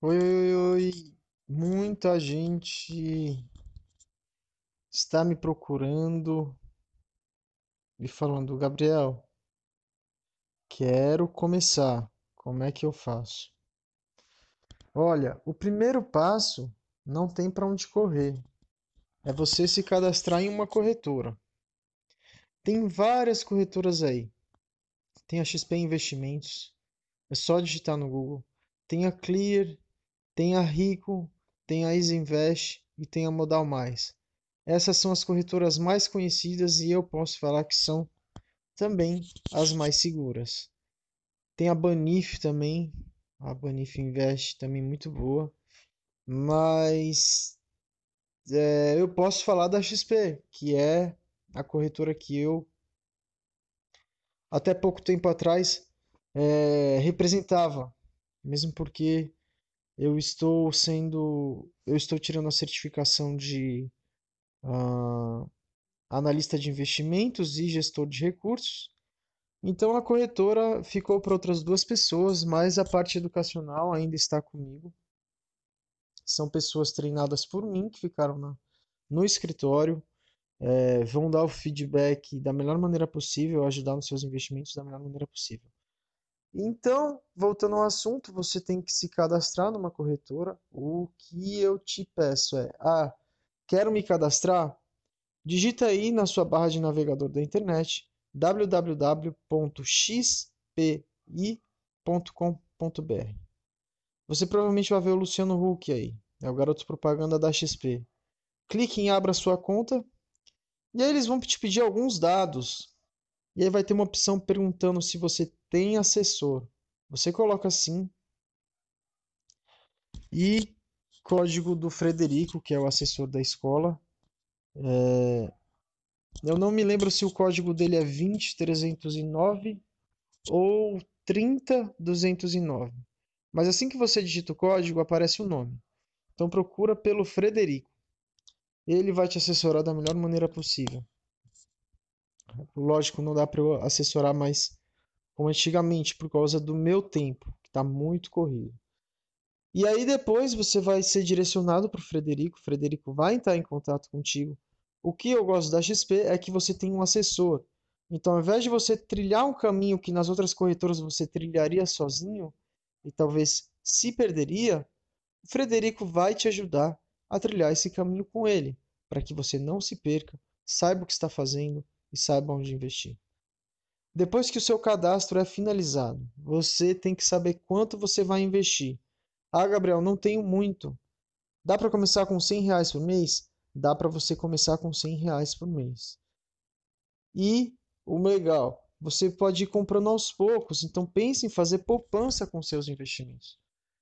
Oi, oi, oi. Muita gente está me procurando e falando, Gabriel, quero começar. Como é que eu faço? Olha, o primeiro passo não tem para onde correr. É você se cadastrar em uma corretora. Tem várias corretoras aí. Tem a XP Investimentos. É só digitar no Google. Tem a Clear, tem a Rico, tem a Isinvest e tem a Modal Mais. Essas são as corretoras mais conhecidas e eu posso falar que são também as mais seguras. Tem a Banif também, a Banif Invest também muito boa, mas é, eu posso falar da XP, que é a corretora que eu até pouco tempo atrás é, representava, mesmo porque eu estou sendo, eu estou tirando a certificação de uh, analista de investimentos e gestor de recursos. Então a corretora ficou para outras duas pessoas, mas a parte educacional ainda está comigo. São pessoas treinadas por mim que ficaram na, no escritório, é, vão dar o feedback da melhor maneira possível, ajudar nos seus investimentos da melhor maneira possível. Então, voltando ao assunto, você tem que se cadastrar numa corretora. O que eu te peço é: ah, quero me cadastrar? Digita aí na sua barra de navegador da internet www.xpi.com.br. Você provavelmente vai ver o Luciano Huck aí, é o garoto propaganda da XP. Clique em abra sua conta e aí eles vão te pedir alguns dados. E aí vai ter uma opção perguntando se você tem assessor. Você coloca assim. E código do Frederico, que é o assessor da escola. É... Eu não me lembro se o código dele é 20309 ou 30209. Mas assim que você digita o código, aparece o nome. Então procura pelo Frederico. Ele vai te assessorar da melhor maneira possível. Lógico, não dá para eu assessorar mais como antigamente, por causa do meu tempo, que está muito corrido. E aí depois você vai ser direcionado para o Frederico, o Frederico vai entrar em contato contigo. O que eu gosto da XP é que você tem um assessor. Então, ao invés de você trilhar um caminho que nas outras corretoras você trilharia sozinho e talvez se perderia, o Frederico vai te ajudar a trilhar esse caminho com ele, para que você não se perca, saiba o que está fazendo e saiba onde investir. Depois que o seu cadastro é finalizado, você tem que saber quanto você vai investir. Ah, Gabriel, não tenho muito. Dá para começar com 100 reais por mês? Dá para você começar com 100 reais por mês. E o legal, você pode ir comprando aos poucos. Então pense em fazer poupança com seus investimentos.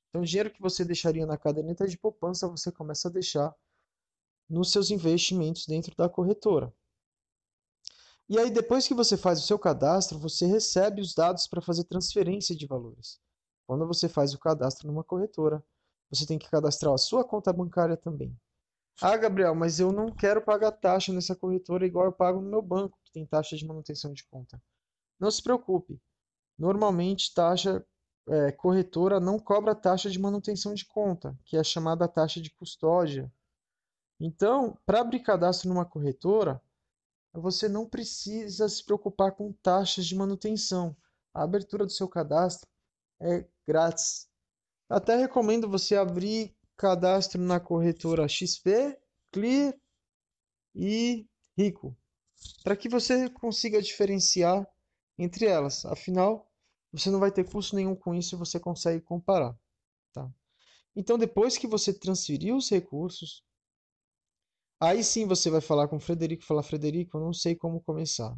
Então o dinheiro que você deixaria na caderneta de poupança, você começa a deixar nos seus investimentos dentro da corretora. E aí, depois que você faz o seu cadastro, você recebe os dados para fazer transferência de valores. Quando você faz o cadastro numa corretora, você tem que cadastrar a sua conta bancária também. Ah, Gabriel, mas eu não quero pagar taxa nessa corretora igual eu pago no meu banco, que tem taxa de manutenção de conta. Não se preocupe. Normalmente, taxa é, corretora não cobra taxa de manutenção de conta, que é chamada taxa de custódia. Então, para abrir cadastro numa corretora, você não precisa se preocupar com taxas de manutenção. A abertura do seu cadastro é grátis. Até recomendo você abrir cadastro na corretora XP, Clear e Rico, para que você consiga diferenciar entre elas. Afinal, você não vai ter custo nenhum com isso e você consegue comparar. Tá? Então, depois que você transferir os recursos, Aí sim você vai falar com o Frederico, falar Frederico, eu não sei como começar.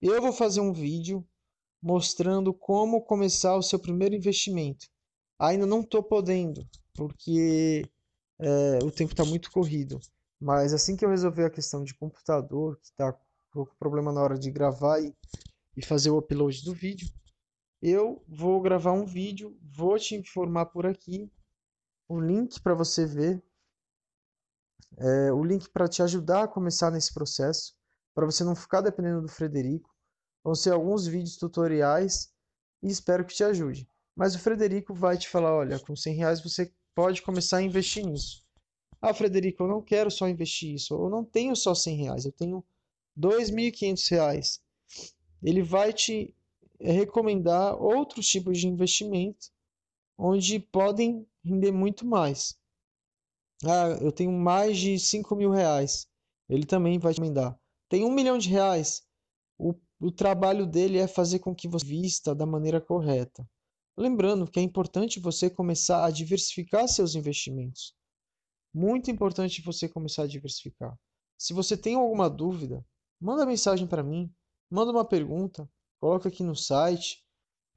Eu vou fazer um vídeo mostrando como começar o seu primeiro investimento. Ainda não estou podendo, porque é, o tempo está muito corrido. Mas assim que eu resolver a questão de computador, que está com problema na hora de gravar e, e fazer o upload do vídeo, eu vou gravar um vídeo, vou te informar por aqui o link para você ver é, o link para te ajudar a começar nesse processo, para você não ficar dependendo do Frederico. Vão ser alguns vídeos tutoriais e espero que te ajude. Mas o Frederico vai te falar, olha, com 100 reais você pode começar a investir nisso. Ah, Frederico, eu não quero só investir isso, eu não tenho só 100 reais, eu tenho 2.500 reais. Ele vai te recomendar outros tipos de investimento onde podem render muito mais. Ah, eu tenho mais de 5 mil reais. Ele também vai te recomendar. Tem um milhão de reais. O, o trabalho dele é fazer com que você vista da maneira correta. Lembrando que é importante você começar a diversificar seus investimentos. Muito importante você começar a diversificar. Se você tem alguma dúvida, manda mensagem para mim, manda uma pergunta, coloca aqui no site,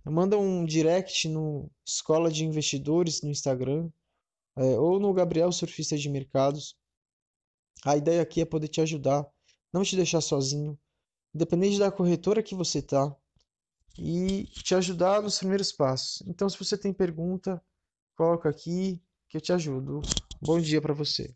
manda um direct no Escola de Investidores no Instagram é, ou no Gabriel Surfista de Mercados. A ideia aqui é poder te ajudar, não te deixar sozinho, independente da corretora que você tá, e te ajudar nos primeiros passos. Então, se você tem pergunta, coloca aqui que eu te ajudo. Bom dia para você.